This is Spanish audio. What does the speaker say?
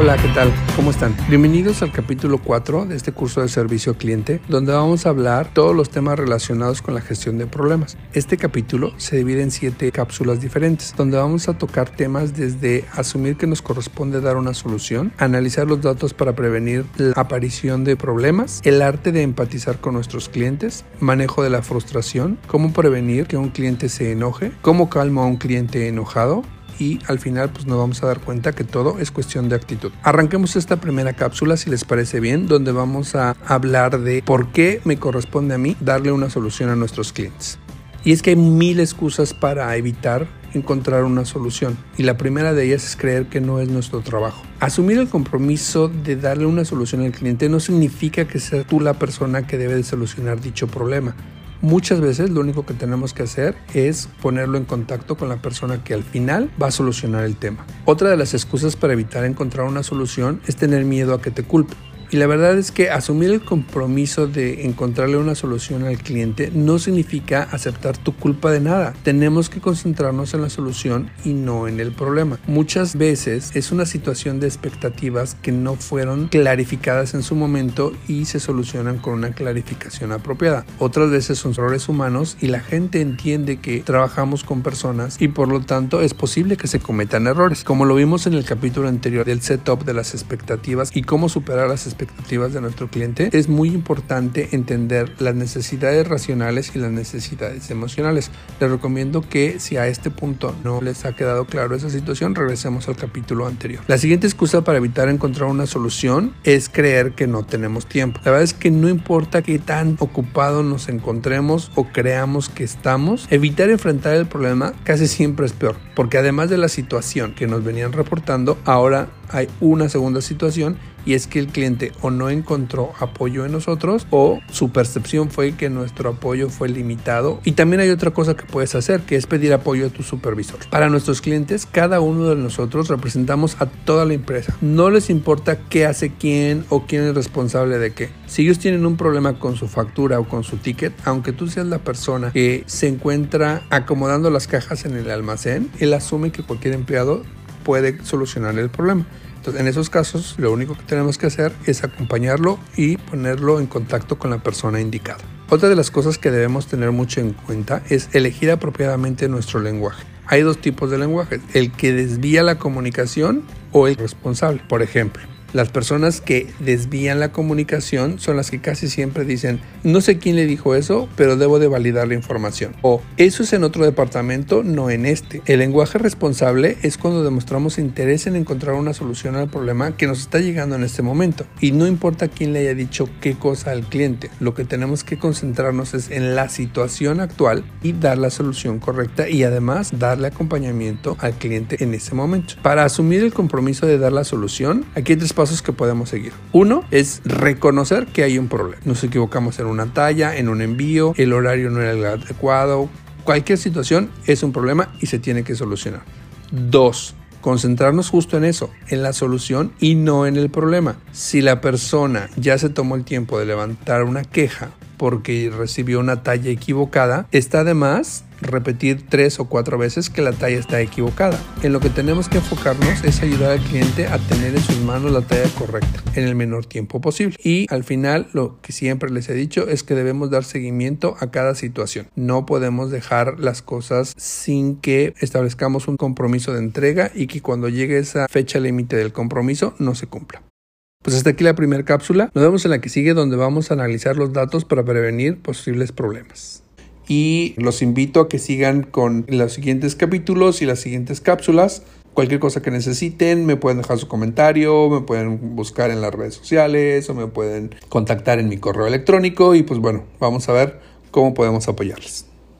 Hola, ¿qué tal? ¿Cómo están? Bienvenidos al capítulo 4 de este curso de servicio al cliente, donde vamos a hablar todos los temas relacionados con la gestión de problemas. Este capítulo se divide en 7 cápsulas diferentes, donde vamos a tocar temas desde asumir que nos corresponde dar una solución, analizar los datos para prevenir la aparición de problemas, el arte de empatizar con nuestros clientes, manejo de la frustración, cómo prevenir que un cliente se enoje, cómo calmo a un cliente enojado, y al final pues nos vamos a dar cuenta que todo es cuestión de actitud. Arranquemos esta primera cápsula si les parece bien, donde vamos a hablar de por qué me corresponde a mí darle una solución a nuestros clientes. Y es que hay mil excusas para evitar encontrar una solución. Y la primera de ellas es creer que no es nuestro trabajo. Asumir el compromiso de darle una solución al cliente no significa que seas tú la persona que debe de solucionar dicho problema. Muchas veces lo único que tenemos que hacer es ponerlo en contacto con la persona que al final va a solucionar el tema. Otra de las excusas para evitar encontrar una solución es tener miedo a que te culpe. Y la verdad es que asumir el compromiso de encontrarle una solución al cliente no significa aceptar tu culpa de nada. Tenemos que concentrarnos en la solución y no en el problema. Muchas veces es una situación de expectativas que no fueron clarificadas en su momento y se solucionan con una clarificación apropiada. Otras veces son errores humanos y la gente entiende que trabajamos con personas y por lo tanto es posible que se cometan errores. Como lo vimos en el capítulo anterior del setup de las expectativas y cómo superar las expectativas expectativas de nuestro cliente, es muy importante entender las necesidades racionales y las necesidades emocionales. Les recomiendo que si a este punto no les ha quedado claro esa situación, regresemos al capítulo anterior. La siguiente excusa para evitar encontrar una solución es creer que no tenemos tiempo. La verdad es que no importa qué tan ocupado nos encontremos o creamos que estamos, evitar enfrentar el problema casi siempre es peor, porque además de la situación que nos venían reportando, ahora hay una segunda situación y es que el cliente o no encontró apoyo en nosotros o su percepción fue que nuestro apoyo fue limitado. Y también hay otra cosa que puedes hacer, que es pedir apoyo a tu supervisor. Para nuestros clientes, cada uno de nosotros representamos a toda la empresa. No les importa qué hace quién o quién es responsable de qué. Si ellos tienen un problema con su factura o con su ticket, aunque tú seas la persona que se encuentra acomodando las cajas en el almacén, él asume que cualquier empleado puede solucionar el problema. Entonces, en esos casos, lo único que tenemos que hacer es acompañarlo y ponerlo en contacto con la persona indicada. Otra de las cosas que debemos tener mucho en cuenta es elegir apropiadamente nuestro lenguaje. Hay dos tipos de lenguaje, el que desvía la comunicación o el responsable. Por ejemplo, las personas que desvían la comunicación son las que casi siempre dicen, no sé quién le dijo eso, pero debo de validar la información. O eso es en otro departamento, no en este. El lenguaje responsable es cuando demostramos interés en encontrar una solución al problema que nos está llegando en este momento. Y no importa quién le haya dicho qué cosa al cliente, lo que tenemos que concentrarnos es en la situación actual y dar la solución correcta y además darle acompañamiento al cliente en ese momento. Para asumir el compromiso de dar la solución, aquí hay tres pasos que podemos seguir. Uno es reconocer que hay un problema. Nos equivocamos en una talla, en un envío, el horario no era el adecuado. Cualquier situación es un problema y se tiene que solucionar. Dos, concentrarnos justo en eso, en la solución y no en el problema. Si la persona ya se tomó el tiempo de levantar una queja porque recibió una talla equivocada, está además repetir tres o cuatro veces que la talla está equivocada. En lo que tenemos que enfocarnos es ayudar al cliente a tener en sus manos la talla correcta en el menor tiempo posible. Y al final lo que siempre les he dicho es que debemos dar seguimiento a cada situación. No podemos dejar las cosas sin que establezcamos un compromiso de entrega y que cuando llegue esa fecha límite del compromiso no se cumpla. Pues hasta aquí la primera cápsula. Nos vemos en la que sigue donde vamos a analizar los datos para prevenir posibles problemas y los invito a que sigan con los siguientes capítulos y las siguientes cápsulas. Cualquier cosa que necesiten, me pueden dejar su comentario, me pueden buscar en las redes sociales o me pueden contactar en mi correo electrónico y pues bueno, vamos a ver cómo podemos apoyarles.